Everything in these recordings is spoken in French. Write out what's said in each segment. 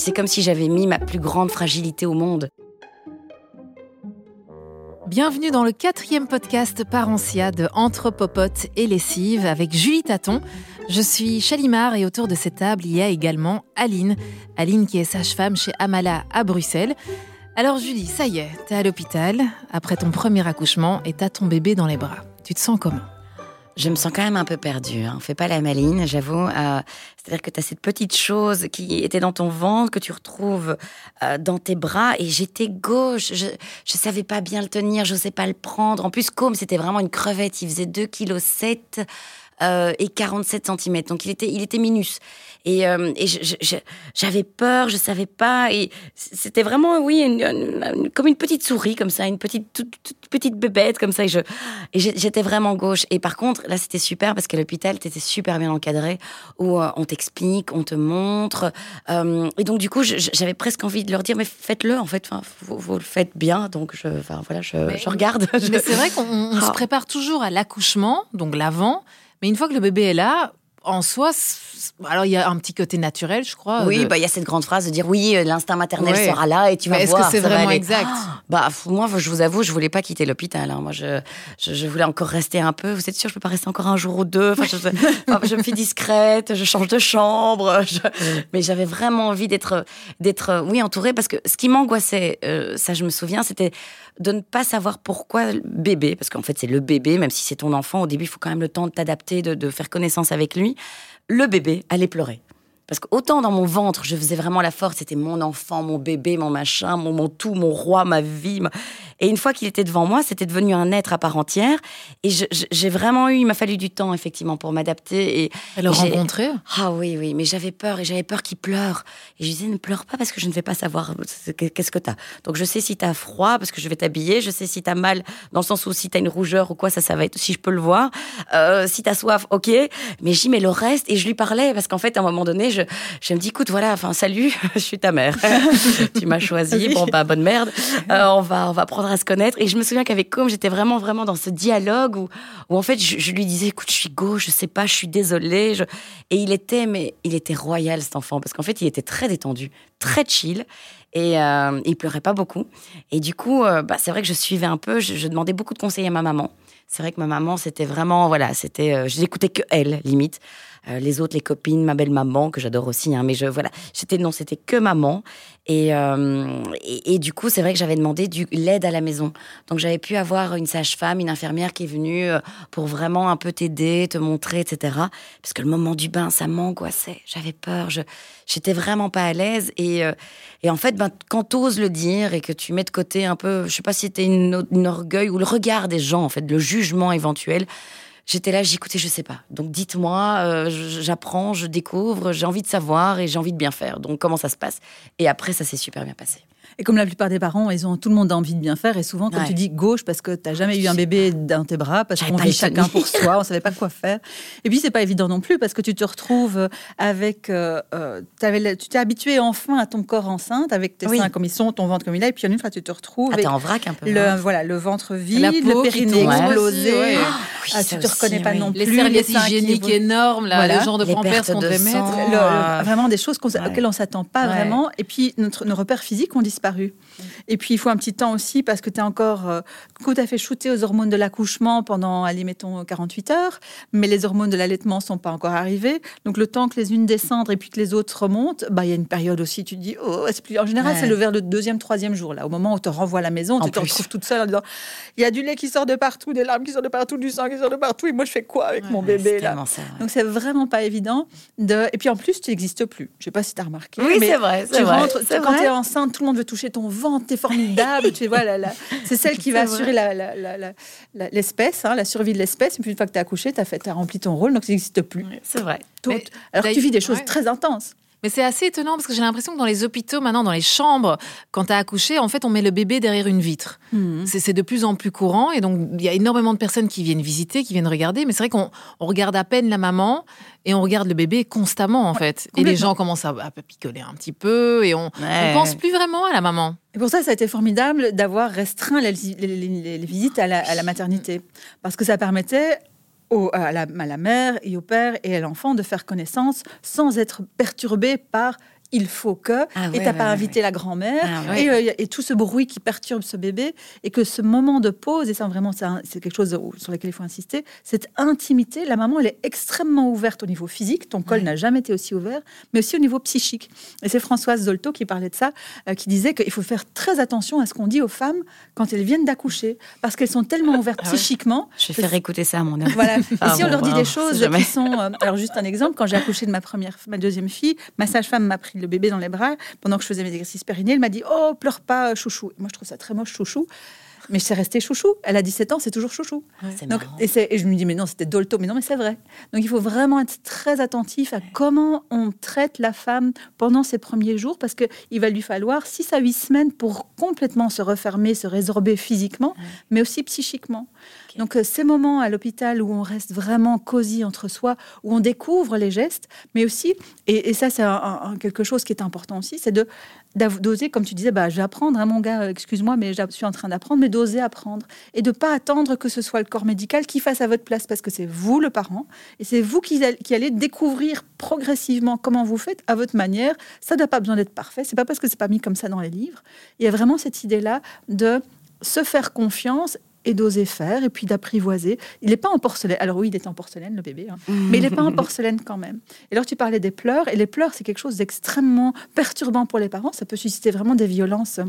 C'est comme si j'avais mis ma plus grande fragilité au monde. Bienvenue dans le quatrième podcast Parencia de Entre et Lessive avec Julie Taton. Je suis Chalimard et autour de cette table, il y a également Aline. Aline qui est sage-femme chez Amala à Bruxelles. Alors Julie, ça y est, t'es à l'hôpital après ton premier accouchement et t'as ton bébé dans les bras. Tu te sens comment? Je me sens quand même un peu perdue. Hein. Fais pas la maline, j'avoue. Euh, c'est-à-dire que tu as cette petite chose qui était dans ton ventre, que tu retrouves euh, dans tes bras. Et j'étais gauche. Je ne savais pas bien le tenir, je n'osais pas le prendre. En plus, comme c'était vraiment une crevette, il faisait 2,7 kg euh, et 47 cm. Donc il était, il était minus. Et, euh, et j'avais peur, je savais pas. Et c'était vraiment, oui, comme une petite souris, comme ça, une petite, toute, petite bébête, comme ça. Et j'étais vraiment gauche. Et par contre, là, c'était super parce qu'à l'hôpital, tu étais super bien encadré, où euh, on t'explique, on te montre. Euh, et donc, du coup, j'avais presque envie de leur dire, mais faites-le, en fait. Enfin, vous, le faites bien. Donc, je, enfin, voilà, je, je regarde. Mais c'est vrai qu'on se ah. prépare toujours à l'accouchement, donc l'avant. Mais une fois que le bébé est là, en soi, alors il y a un petit côté naturel, je crois. Oui, bah il y a cette grande phrase de dire oui, euh, l'instinct maternel sera là et tu vas est voir. Est-ce que c'est vraiment exact? Bah moi, je vous avoue, je voulais pas quitter l'hôpital. Hein. Moi, je, je, voulais encore rester un peu. Vous êtes sûr, je peux pas rester encore un jour ou deux? Enfin, je, je me fais discrète, je change de chambre. Mais j'avais vraiment envie d'être, d'être, oui, entourée parce que ce qui m'angoissait, euh, ça, je me souviens, c'était de ne pas savoir pourquoi le bébé, parce qu'en fait c'est le bébé, même si c'est ton enfant, au début il faut quand même le temps de t'adapter, de faire connaissance avec lui, le bébé allait pleurer. Parce qu'autant dans mon ventre, je faisais vraiment la force, c'était mon enfant, mon bébé, mon machin, mon, tout, mon roi, ma vie. Et une fois qu'il était devant moi, c'était devenu un être à part entière. Et j'ai vraiment eu, il m'a fallu du temps, effectivement, pour m'adapter. Et, et le rencontrer Ah oui, oui, mais j'avais peur, et j'avais peur qu'il pleure. Et je disais, ne pleure pas parce que je ne vais pas savoir qu'est-ce que tu as. Donc je sais si tu as froid, parce que je vais t'habiller, je sais si tu as mal, dans le sens où si tu as une rougeur ou quoi, ça, ça va être, si je peux le voir. Euh, si tu as soif, ok. Mais j'y mets le reste, et je lui parlais, parce qu'en fait, à un moment donné, je je, me dis, écoute, voilà, enfin, salut, je suis ta mère. tu m'as choisi, bon, bah, bonne merde. Euh, on, va, on va à se connaître. Et je me souviens qu'avec Com, j'étais vraiment, vraiment dans ce dialogue où, où en fait, je, lui disais, écoute, je suis gauche, je sais pas, je suis désolée. Et il était, mais il était royal, cet enfant, parce qu'en fait, il était très détendu, très chill. Et euh, il pleurait pas beaucoup. Et du coup, euh, bah, c'est vrai que je suivais un peu, je, demandais beaucoup de conseils à ma maman. C'est vrai que ma maman, c'était vraiment, voilà, c'était, je n'écoutais que elle, limite. Euh, les autres, les copines, ma belle maman que j'adore aussi. Hein, mais je voilà, j'étais non, c'était que maman. Euh, et, et, du coup, c'est vrai que j'avais demandé du l'aide à la maison. Donc j'avais pu avoir une sage-femme, une infirmière qui est venue euh, pour vraiment un peu t'aider, te montrer, etc. Parce que le moment du bain, ça m'angoissait. J'avais peur. Je j'étais vraiment pas à l'aise. Et, et en fait, ben, quand oses le dire et que tu mets de côté un peu, je sais pas si c'était une orgueil ou le regard des gens, en fait, le jugement éventuel j'étais là, j'écoutais, je sais pas. Donc dites-moi, euh, j'apprends, je découvre, j'ai envie de savoir et j'ai envie de bien faire. Donc comment ça se passe? Et après, ça s'est super bien passé. Et comme la plupart des parents, ils ont tout le monde a envie de bien faire. Et souvent, quand tu dis gauche, parce que tu n'as jamais eu un bébé dans tes bras, parce qu'on vit chacun pour soi, on savait pas quoi faire. Et puis, c'est pas évident non plus, parce que tu te retrouves avec. Euh, euh, tu t'es habitué enfin à ton corps enceinte, avec tes seins comme ils sont, ton ventre comme il est. Et puis, en une fois, tu te retrouves. Ah, en vrac un peu. Le, hein. voilà, le ventre vide, le périnée explosé. Ah, ah, tu te reconnais pas non plus. Les serviettes hygiéniques énormes, là, le genre de pampers qu'on devait mettre. Vraiment des choses auxquelles on s'attend pas vraiment. Et puis, notre, nos repères physiques ont disparu. Et puis, il faut un petit temps aussi parce que tu es encore euh, tout à fait shooté aux hormones de l'accouchement pendant, allez, mettons, 48 heures, mais les hormones de l'allaitement ne sont pas encore arrivées. Donc, le temps que les unes descendent et puis que les autres remontent, bah, il y a une période aussi, tu te dis, oh, c'est plus. En général, c'est le vers le deuxième, troisième jour, là, au moment où on te renvoie à la maison, tu te retrouves toute seule en disant, il y a du lait qui sort de partout, des larmes qui sortent de partout, du sang qui sort de partout, et moi, je fais quoi avec mon bébé, là? Donc, c'est vraiment pas évident. De... Et puis, en plus, tu n'existes plus. Je sais pas si tu as remarqué. Oui, c'est vrai. Tu vrai, rentres, quand tu es enceinte, tout le monde veut toucher ton ventre, t'es formidable. tu vois, c'est celle qui va assurer l'espèce, hein, la survie de l'espèce. Et puis une fois que tu as accouché, tu as, rempli ton rôle, donc ça n'existe plus. c'est vrai. alors que tu vis des choses très intenses. Mais c'est assez étonnant parce que j'ai l'impression que dans les hôpitaux, maintenant, dans les chambres, quand tu as accouché, en fait, on met le bébé derrière une vitre. Mhm. C'est de plus en plus courant. Et donc, il y a énormément de personnes qui viennent visiter, qui viennent regarder. Mais c'est vrai qu'on regarde à peine la maman et on regarde le bébé constamment, en fait. Et les gens commencent à, picoler un petit peu et on ne pense plus vraiment à la maman. Et pour ça, ça a été formidable d'avoir restreint les, visites à la, à la maternité. Parce que ça permettait à, la, mère et au père et à l'enfant de faire connaissance sans être perturbé par il faut que, Ah et ouais, t'as ouais, pas ouais, invité la grand-mère, Ah et, euh, et tout ce bruit qui perturbe ce bébé, et que ce moment de pause, et ça vraiment c'est quelque chose sur lequel il faut insister, cette intimité, la maman elle est extrêmement ouverte au niveau physique, ton col n'a jamais été aussi ouvert, mais aussi au niveau psychique. Et c'est Françoise Zolto qui parlait de ça, euh, qui disait qu'il faut faire très attention à ce qu'on dit aux femmes quand elles viennent d'accoucher, parce qu'elles sont tellement ouvertes Ah psychiquement. Je vais faire écouter ça à mon homme. voilà. Et si on leur dit des choses qui sont. euh, alors, juste un exemple, quand j'ai accouché de ma première, ma deuxième fille, ma sage-femme m'a pris le bébé dans les bras pendant que je faisais mes exercices périnés. Elle m'a dit Oh, pleure pas, chouchou. Moi, je trouve ça très moche, chouchou. Mais c'est resté chouchou. Elle a 17 ans, c'est toujours chouchou. Donc, et, c'est- et je me dis, mais non, c'était Dolto. Mais non, mais c'est vrai. Donc, il faut vraiment être très attentif à comment on traite la femme pendant ses premiers jours, parce qu'il va lui falloir 6 à 8 semaines pour complètement se refermer, se résorber physiquement, mais aussi psychiquement. Donc, euh, ces moments à l'hôpital où on reste vraiment cosy entre soi, où on découvre les gestes, mais aussi, et, ça, c'est quelque chose qui est important aussi, c'est de d'oser, comme tu disais, bah, je vais apprendre, hein, mon gars, euh, excuse-moi, mais je suis en train d'apprendre, mais d'oser apprendre et de pas attendre que ce soit le corps médical qui fasse à votre place, parce que c'est vous le parent et c'est vous qui, qui allez découvrir progressivement comment vous faites à votre manière. Ça n'a pas besoin d'être parfait, c'est pas parce que c'est pas mis comme ça dans les livres. Il y a vraiment cette idée-là de se faire confiance et d'oser faire, et puis d'apprivoiser. Il n'est pas en porcelaine. Alors oui, il est en porcelaine, le bébé, hein. mais il n'est pas en porcelaine quand même. Et alors tu parlais des pleurs, et les pleurs, c'est quelque chose d'extrêmement perturbant pour les parents. Ça peut susciter vraiment des violences euh,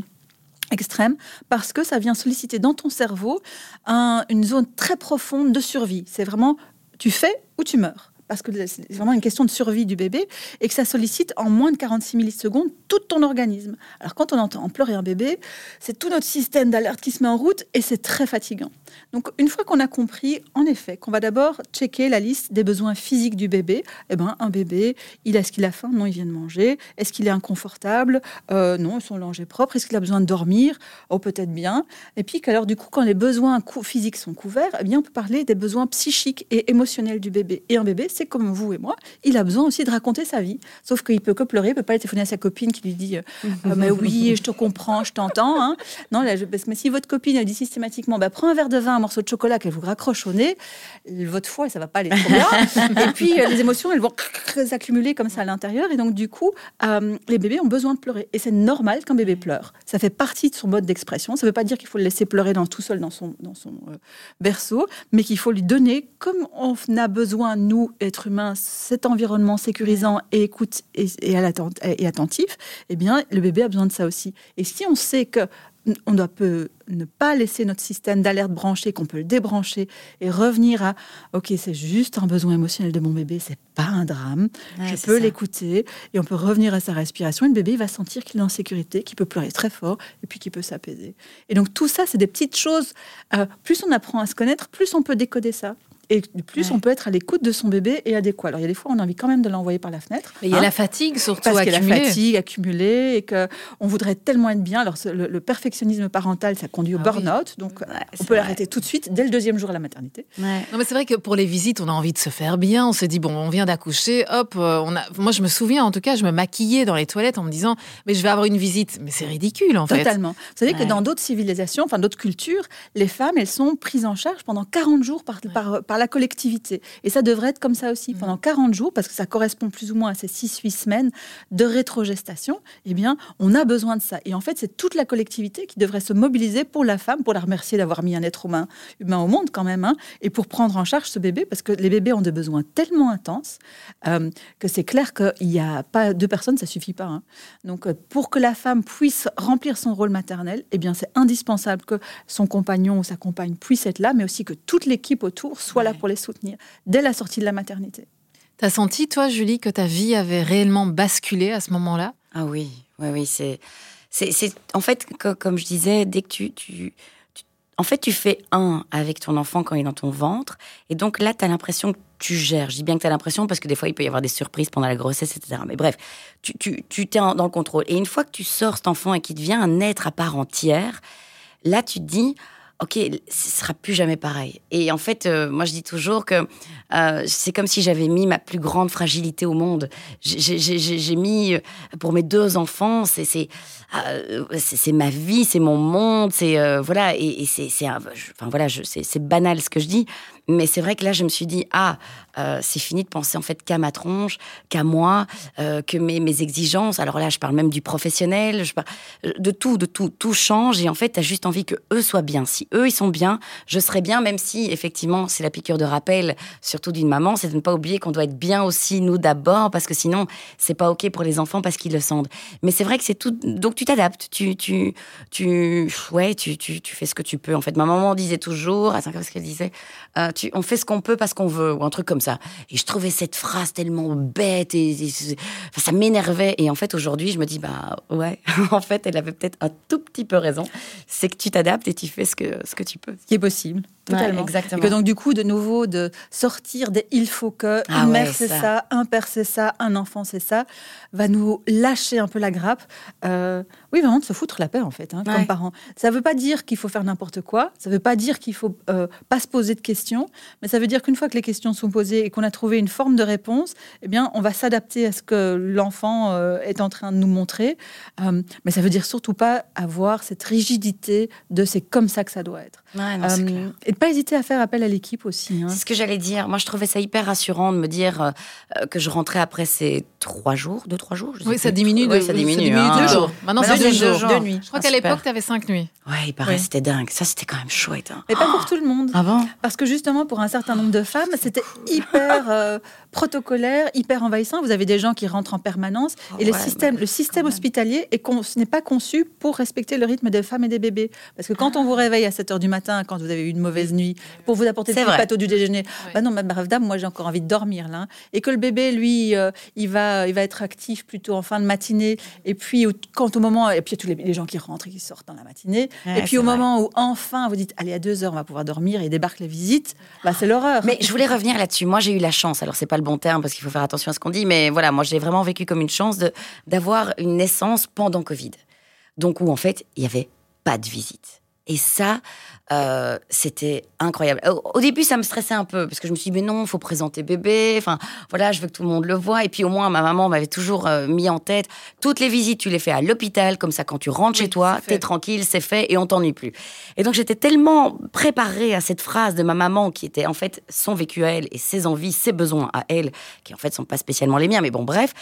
extrêmes, parce que ça vient solliciter dans ton cerveau un- une zone très profonde de survie. C'est vraiment, tu fais ou tu meurs. Parce que c'est vraiment une question de survie du bébé et que ça sollicite en moins de 46 millisecondes tout ton organisme. Alors quand on entend pleurer un bébé, c'est tout notre système d'alerte qui se met en route et c'est très fatigant. Donc une fois qu'on a compris, en effet, qu'on va d'abord checker la liste des besoins physiques du bébé, eh ben un bébé, il a, est-ce qu'il a faim Non, il vient de manger. Est-ce qu'il est inconfortable? Euh, Non, son linge est propre. Est-ce qu'il a besoin de dormir? Oh, peut-être bien. Et puis qu'alors du coup, quand les besoins physiques sont couverts, eh bien on peut parler des besoins psychiques et émotionnels du bébé. Et un bébé, c'est comme vous et moi, il a besoin aussi de raconter sa vie. Sauf qu'il peut que pleurer, il peut pas aller téléphoner à sa copine qui lui dit euh, Euh, mais oui, je te comprends, je t'entends. hein. Non, là, je- mais si votre copine elle dit systématiquement, bah, prends un verre de vin, un morceau de chocolat qu'elle vous raccroche au nez, votre foie, ça va pas aller trop bien. et puis euh, les émotions, elles vont s'accumuler comme ça à l'intérieur. Et donc du coup, les bébés ont besoin de pleurer. Et c'est normal qu'un bébé pleure. Ça fait partie de son mode d'expression. Ça ne veut pas dire qu'il faut le laisser pleurer dans, tout seul dans son, berceau, mais qu'il faut lui donner, comme on a besoin, nous, êtres humains, cet environnement sécurisant et écoute et, et, à et attentif, eh bien, le bébé a besoin de ça aussi. Et si on sait que on doit peut ne pas laisser notre système d'alerte branché, qu'on peut le débrancher et revenir à OK, c'est juste un besoin émotionnel de mon bébé, c'est pas un drame. Ouais, je peux l'écouter et on peut revenir à sa respiration. Et le bébé il va sentir qu'il est en sécurité, qu'il peut pleurer très fort et puis qu'il peut s'apaiser. Et donc tout ça, c'est des petites choses. euh, plus on apprend à se connaître, plus on peut décoder ça. Et plus Ouais. on peut être à l'écoute de son bébé et adéquat. Alors il y a des fois, on a envie quand même de l'envoyer par la fenêtre. Mais il y a hein, la fatigue surtout parce qu'il y a la accumulée. fatigue accumulée et que on voudrait tellement être bien. Alors le, le perfectionnisme parental, ça conduit au Ah oui. burn-out. Donc Ouais, on peut l'arrêter tout de suite dès le deuxième jour à la maternité. Ouais. Non, mais c'est vrai que pour les visites, on a envie de se faire bien. On se dit, bon, on vient d'accoucher, hop, euh, on a... moi je me souviens, en tout cas, je me maquillais dans les toilettes en me disant, mais je vais avoir une visite. Mais c'est ridicule, en fait. Totalement. Vous savez que dans d'autres civilisations, enfin d'autres cultures, les femmes, elles sont prises en charge pendant 40 jours par, par, par la collectivité. Et ça devrait être comme ça aussi. Pendant 40 jours, parce que ça correspond plus ou moins à ces 6-8 semaines de rétrogestation, eh bien, on a besoin de ça. Et en fait, c'est toute la collectivité qui devrait se mobiliser pour la femme, pour la remercier d'avoir mis un être humain, humain au monde quand même, hein, et pour prendre en charge ce bébé, parce que les bébés ont des besoins tellement intenses euh, que c'est clair qu'il n'y a pas deux personnes, ça suffit pas. hein. Donc, euh, pour que la femme puisse remplir son rôle maternel, eh bien, c'est indispensable que son compagnon ou sa compagne puisse être là, mais aussi que toute l'équipe autour soit là Pour les soutenir dès la sortie de la maternité. T'as senti, toi, Julie, que ta vie avait réellement basculé à ce moment-là? Ah oui, oui, oui, c'est, c'est, c'est- en fait, co- comme je disais, dès que tu, tu, tu- en fait, tu fais un avec ton enfant quand il est dans ton ventre, et donc là, tu as l'impression que tu gères. Je dis bien que tu as l'impression parce que des fois, il peut y avoir des surprises pendant la grossesse, etc. Mais bref, tu, tu, tu t'es dans le contrôle. Et une fois que tu sors cet enfant et qu'il devient un être à part entière, là, tu te dis, OK, ce sera plus jamais pareil. Et en fait, euh, moi, je dis toujours que euh, c'est comme si j'avais mis ma plus grande fragilité au monde. J'ai- mis, euh, pour mes deux enfants, c'est c'est euh, c'est- ma vie, c'est mon monde, c'est euh, voilà, et, c'est enfin voilà, c'est banal ce que je dis, Mais c'est vrai que là, je me suis dit, ah, euh, c'est fini de penser en fait qu'à ma tronche, qu'à moi, que mes, mes, exigences. Alors là, je parle même du professionnel, je parle de tout, de tout. Tout change et en fait, tu as juste envie que eux soient bien. Si eux, ils sont bien, je serai bien, même si effectivement, c'est la piqûre de rappel, surtout d'une maman, c'est de ne pas oublier qu'on doit être bien aussi, nous d'abord, parce que sinon, c'est pas OK pour les enfants parce qu'ils le sentent. Mais c'est vrai que c'est tout. Donc tu t'adaptes, tu, tu, tu, ouais, tu, tu, tu, fais ce que tu peux. En fait, ma maman disait toujours, à ce qu'elle disait, euh, on fait ce qu'on peut parce qu'on veut, ou un truc comme ça. Et je trouvais cette phrase tellement bête et, ça m'énervait. Et en fait, aujourd'hui, je me dis, bah ouais, en fait, elle avait peut-être un tout petit peu raison. C'est que tu t'adaptes et tu fais ce que, ce que tu peux. Ce qui est possible. Totalement. exactement. Et que donc, du coup, de nouveau, de sortir des il faut que, ah une mère c'est ça. un père c'est ça, un enfant c'est ça, va nous lâcher un peu la grappe. Euh, oui, vraiment de se foutre la paix, en fait, hein, comme parents. Ça ne veut pas dire qu'il faut faire n'importe quoi, ça ne veut pas dire qu'il faut euh, pas se poser de questions, mais ça veut dire qu'une fois que les questions sont posées et qu'on a trouvé une forme de réponse, eh bien, on va s'adapter à ce que l'enfant euh, est en train de nous montrer. mais ça veut dire surtout pas avoir cette rigidité de c'est comme ça que ça doit être. et pas hésiter à faire appel à l'équipe aussi. Hein. C'est ce que j'allais dire. Moi, je trouvais ça hyper rassurant de me dire euh, euh, que je rentrais après ces trois jours, deux, trois jours. oui, ça diminue, de, ça diminue, hein. deux jours. Maintenant, c'est deux, jours. Deux nuits. Je crois qu'à l'époque, tu avais cinq nuits. Ouais, il paraît, c'était dingue. Ça, c'était quand même chouette. Hein. Mais pas pour tout le monde. Avant. Ah Parce que justement, pour un certain nombre de femmes, c'était hyper euh, protocolaire, hyper envahissant. Vous avez des gens qui rentrent en permanence. Oh, et le système, le système hospitalier n'est pas conçu pour respecter le rythme des femmes et des bébés. Parce que quand on vous réveille à 7 h du matin, quand vous avez eu une mauvaise nuit, pour vous apporter le plateau du déjeuner, bah non, ma brave dame, moi j'ai encore envie de dormir là. Et que le bébé, lui, euh, il, va, il va être actif plutôt en fin de matinée. Et puis, quand au moment, et puis il y a tous les, gens qui rentrent et qui sortent dans la matinée. et puis au moment où enfin vous dites, allez, à 2 heures, on va pouvoir dormir et débarquent les visites, bah, c'est l'horreur. Mais je voulais revenir là-dessus. Moi, j'ai eu la chance. Alors, c'est pas le bon terme parce qu'il faut faire attention à ce qu'on dit, mais voilà, moi, j'ai vraiment vécu comme une chance d'avoir une naissance pendant Covid. Donc, où en fait, il y avait pas de visite. Et ça, euh, c'était incroyable. Au, début, ça me stressait un peu parce que je me suis dit, mais non, il faut présenter bébé. Enfin, voilà, je veux que tout le monde le voit. Et puis au moins, ma maman m'avait toujours euh, mis en tête toutes les visites, tu les fais à l'hôpital, comme ça, quand tu rentres chez toi, t'es tranquille, c'est fait et on t'ennuie plus. Et donc, j'étais tellement préparée à cette phrase de ma maman qui était en fait son vécu à elle et ses envies, ses besoins à elle, qui en fait sont pas spécialement les miens, mais bon, bref,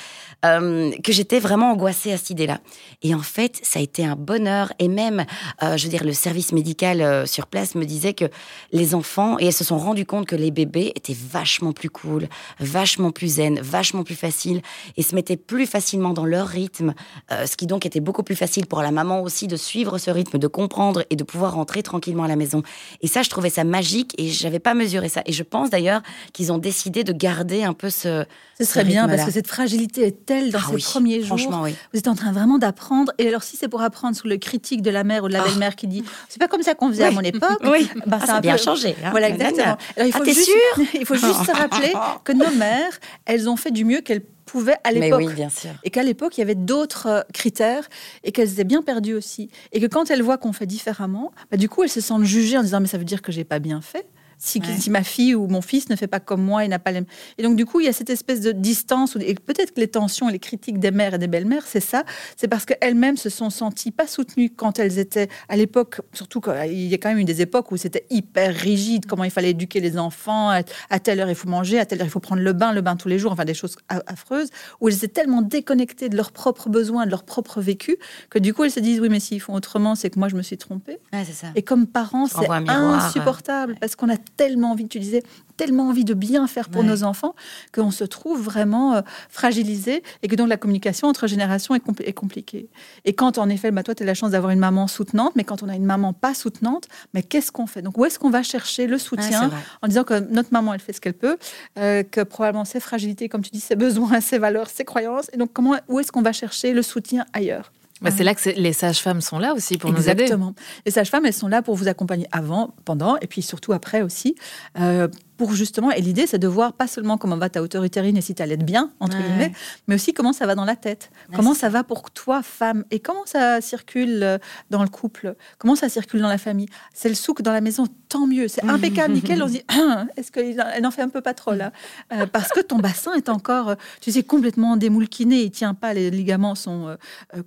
euh, que j'étais vraiment angoissée à cette idée-là. Et en fait, ça a été un bonheur et même, je veux dire, le service médical sur place me disait que les enfants, et elles se sont rendues compte que les bébés étaient vachement plus cool, vachement plus zen, vachement plus faciles, et se mettaient plus facilement dans leur rythme, euh, ce qui donc était beaucoup plus facile pour la maman aussi de suivre ce rythme, de comprendre et de pouvoir rentrer tranquillement à la maison. Et ça, je trouvais ça magique, et j'avais pas mesuré ça. Et je pense d'ailleurs qu'ils ont décidé de garder un peu ce. Ce serait bien, parce que cette fragilité est telle dans ah ces premiers jours. Oui. Vous êtes en train vraiment d'apprendre. Et alors, si c'est pour apprendre sous le critique de la mère ou de la ah. belle-mère qui dit c'est pas comme ça qu'on faisait à mon époque. Oui, bah, ça a bien changé. Hein. Voilà, exactement. Alors, il faut ah, juste, sûr il faut juste se rappeler que nos mères, elles ont fait du mieux qu'elles pouvaient à l'époque. Oui, bien sûr. Et qu'à l'époque, il y avait d'autres euh, critères et qu'elles étaient bien perdues aussi. Et que quand elles voient qu'on fait différemment, bah, du coup, elles se sentent jugées en disant Mais ça veut dire que j'ai pas bien fait si, ma fille ou mon fils ne fait pas comme moi et n'a pas les... Et donc, du coup, il y a cette espèce de distance, et peut-être que les tensions et les critiques des mères et des belles-mères, c'est ça, c'est parce qu'elles-mêmes se sont senties pas soutenues quand elles étaient à l'époque, surtout quand il y a quand même eu des époques où c'était hyper rigide, comment il fallait éduquer les enfants, à, telle heure il faut manger, à telle heure il faut prendre le bain, le bain tous les jours, enfin des choses affreuses, où elles étaient tellement déconnectées de leurs propres besoins, de leur propre vécu, que du coup elles se disent, oui, mais s'ils font autrement, c'est que moi je me suis trompée. ça. Et comme parents, c'est insupportable, parce qu'on a tellement envie, tu disais, tellement envie de bien faire pour nos enfants qu'on se trouve vraiment euh, fragilisé et que donc la communication entre générations est, est compliquée. Et quand en effet, bah, toi, tu as la chance d'avoir une maman soutenante, mais quand on a une maman pas soutenante, mais qu'est-ce qu'on fait? Donc où est-ce qu'on va chercher le soutien en disant que notre maman, elle fait ce qu'elle peut, euh, que probablement ses fragilités, comme tu dis, ses besoins, ses valeurs, ses croyances, et donc comment, où est-ce qu'on va chercher le soutien ailleurs? Bah, c'est là que les sages-femmes sont là aussi pour Exactement. nous aider. Les sages-femmes, elles sont là pour vous accompagner avant, pendant et puis surtout après aussi. Euh, pour justement, et l'idée, c'est de voir pas seulement comment va ta hauteur utérine et si tu allaites bien, entre guillemets, mais aussi comment ça va dans la tête. comment ça va pour toi, femme, et comment ça circule euh, dans le couple, comment ça circule dans la famille? C'est le souk dans la maison, tant mieux, c'est impeccable, nickel. On se dit, est-ce qu'elle n'en fait un peu pas trop là? Euh, Parce que ton bassin est encore, tu sais, complètement démoulquiné, il tient pas, les ligaments sont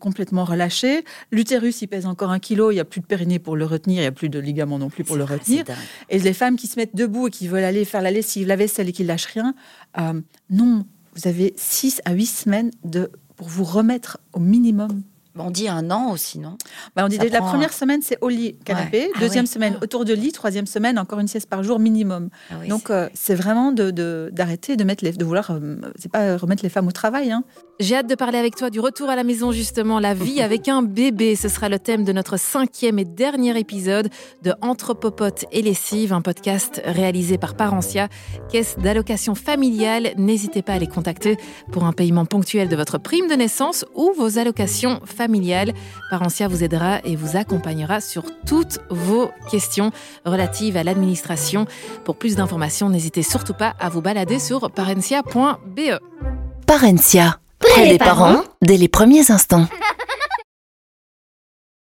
complètement relâchés. L'utérus, il pèse encore un kilo, il n'y a plus de périnée pour le retenir, il n'y a plus de ligaments non plus pour le retenir. Et les femmes qui se mettent debout et qui veulent aller faire la lessive, la vaisselle et qui lâchent rien, euh, non, vous avez 6 à 8 semaines de, pour vous remettre au minimum on dit un an aussi, non? Bah On dit la première semaine, c'est au lit, canapé. Ah Deuxième semaine, ah. autour de lit. Troisième semaine, encore une sieste par jour minimum. Ah Donc, euh, c'est vraiment d'arrêter de, d'arrêter de, mettre les, de vouloir, euh, c'est pas remettre les femmes au travail. Hein. J'ai hâte de parler avec toi du retour à la maison, justement, la vie avec un bébé. Ce sera le thème de notre cinquième et dernier épisode de Anthropopote et lessive, un podcast réalisé par Parentia, caisse d'allocation familiale. N'hésitez pas à les contacter pour un paiement ponctuel de votre prime de naissance ou vos allocations familiales familiale. Parentia vous aidera et vous accompagnera sur toutes vos questions relatives à l'administration. Pour plus d'informations, n'hésitez surtout pas à vous balader sur parencia.be. Parencia, près des parents, dès les premiers instants.